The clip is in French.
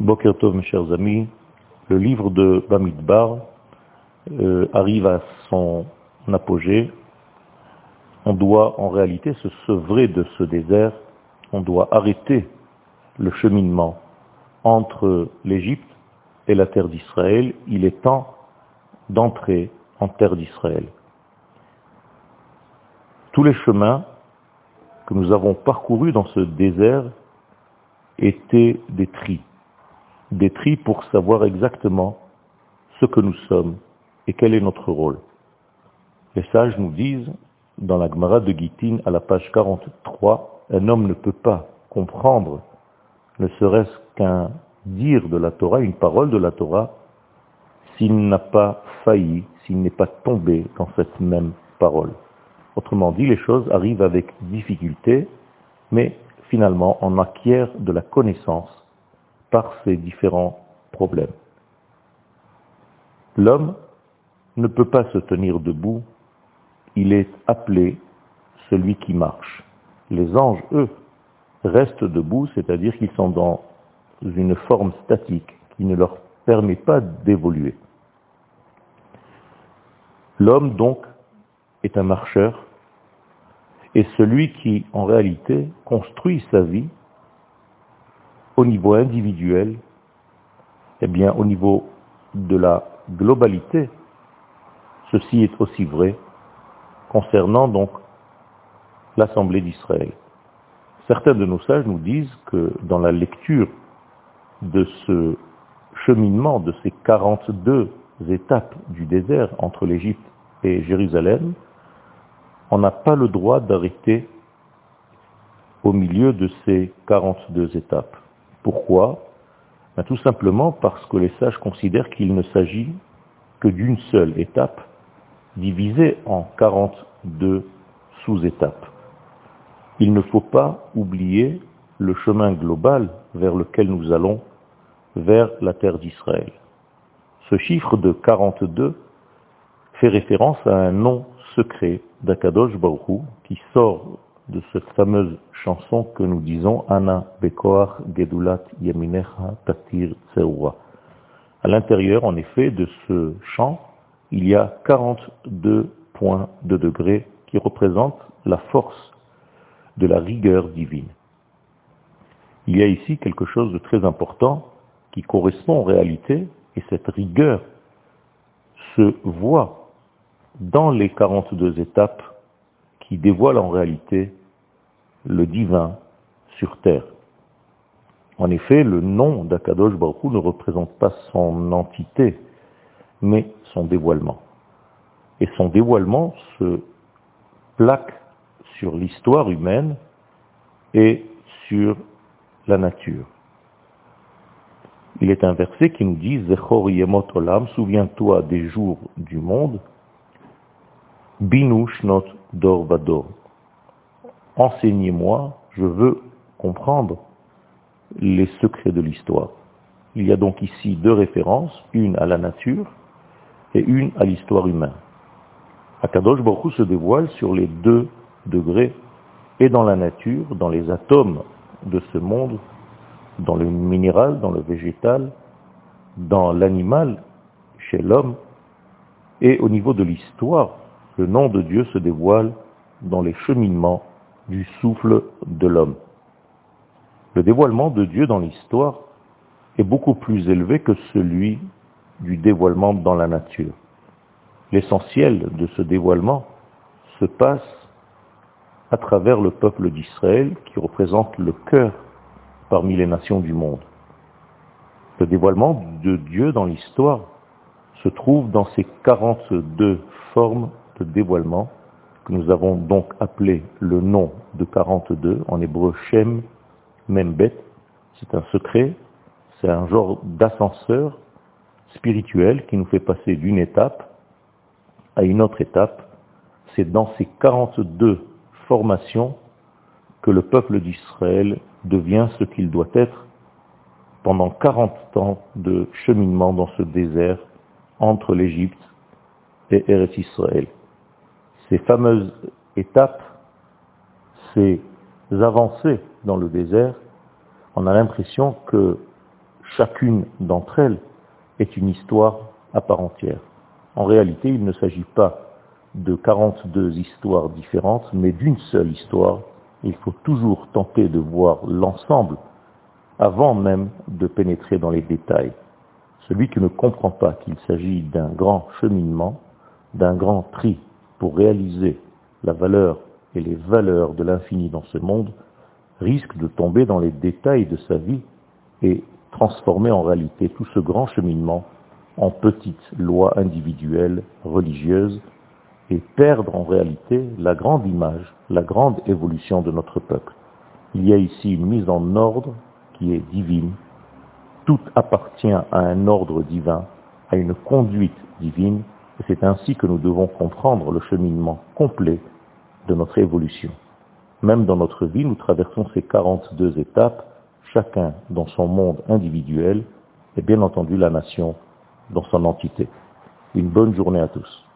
Boker Tov, mes chers amis, le livre de Bamidbar euh, arrive à son apogée. On doit en réalité se sevrer de ce désert, on doit arrêter le cheminement entre l'Égypte et la terre d'Israël. Il est temps d'entrer en terre d'Israël. Tous les chemins que nous avons parcourus dans ce désert étaient des tris des tris pour savoir exactement ce que nous sommes et quel est notre rôle. Les sages nous disent, dans la Gemara de Gittin, à la page 43, un homme ne peut pas comprendre, ne serait-ce qu'un dire de la Torah, une parole de la Torah, s'il n'a pas failli, s'il n'est pas tombé dans cette même parole. Autrement dit, les choses arrivent avec difficulté, mais finalement on acquiert de la connaissance par ces différents problèmes. L'homme ne peut pas se tenir debout, il est appelé celui qui marche. Les anges, eux, restent debout, c'est-à-dire qu'ils sont dans une forme statique qui ne leur permet pas d'évoluer. L'homme, donc, est un marcheur, et celui qui, en réalité, construit sa vie au niveau individuel, eh bien au niveau de la globalité, ceci est aussi vrai concernant donc l'Assemblée d'Israël. Certains de nos sages nous disent que dans la lecture de ce cheminement, de ces 42 étapes du désert entre l'Égypte et Jérusalem, on n'a pas le droit d'arrêter au milieu de ces 42 étapes. Pourquoi ben, Tout simplement parce que les sages considèrent qu'il ne s'agit que d'une seule étape divisée en 42 sous-étapes. Il ne faut pas oublier le chemin global vers lequel nous allons, vers la terre d'Israël. Ce chiffre de 42 fait référence à un nom secret d'Akadosh Baruch qui sort de cette fameuse chanson que nous disons Anna Bekoach Gedulat Yaminecha Tatir Tseura. À l'intérieur, en effet, de ce chant, il y a 42 points de degré qui représentent la force de la rigueur divine. Il y a ici quelque chose de très important qui correspond en réalité, et cette rigueur se voit dans les 42 étapes qui dévoilent en réalité le divin sur terre. En effet, le nom d'Akadosh Baruch ne représente pas son entité, mais son dévoilement. Et son dévoilement se plaque sur l'histoire humaine et sur la nature. Il est un verset qui nous dit Zechor Yemot Olam, souviens-toi des jours du monde, Binu Shnot Dor Vador enseignez-moi, je veux comprendre les secrets de l'histoire. Il y a donc ici deux références, une à la nature et une à l'histoire humaine. Akadosh Baruch se dévoile sur les deux degrés, et dans la nature, dans les atomes de ce monde, dans le minéral, dans le végétal, dans l'animal, chez l'homme, et au niveau de l'histoire, le nom de Dieu se dévoile dans les cheminements du souffle de l'homme. Le dévoilement de Dieu dans l'histoire est beaucoup plus élevé que celui du dévoilement dans la nature. L'essentiel de ce dévoilement se passe à travers le peuple d'Israël qui représente le cœur parmi les nations du monde. Le dévoilement de Dieu dans l'histoire se trouve dans ces 42 formes de dévoilement nous avons donc appelé le nom de 42, en hébreu Shem Membet. C'est un secret, c'est un genre d'ascenseur spirituel qui nous fait passer d'une étape à une autre étape. C'est dans ces 42 formations que le peuple d'Israël devient ce qu'il doit être pendant 40 ans de cheminement dans ce désert entre l'Égypte et Eretz Israël ces fameuses étapes, ces avancées dans le désert, on a l'impression que chacune d'entre elles est une histoire à part entière. En réalité, il ne s'agit pas de 42 histoires différentes, mais d'une seule histoire. Il faut toujours tenter de voir l'ensemble avant même de pénétrer dans les détails. Celui qui ne comprend pas qu'il s'agit d'un grand cheminement, d'un grand tri pour réaliser la valeur et les valeurs de l'infini dans ce monde, risque de tomber dans les détails de sa vie et transformer en réalité tout ce grand cheminement en petites lois individuelles, religieuses, et perdre en réalité la grande image, la grande évolution de notre peuple. Il y a ici une mise en ordre qui est divine. Tout appartient à un ordre divin, à une conduite divine, c'est ainsi que nous devons comprendre le cheminement complet de notre évolution. Même dans notre vie, nous traversons ces 42 étapes, chacun dans son monde individuel, et bien entendu la nation dans son entité. Une bonne journée à tous.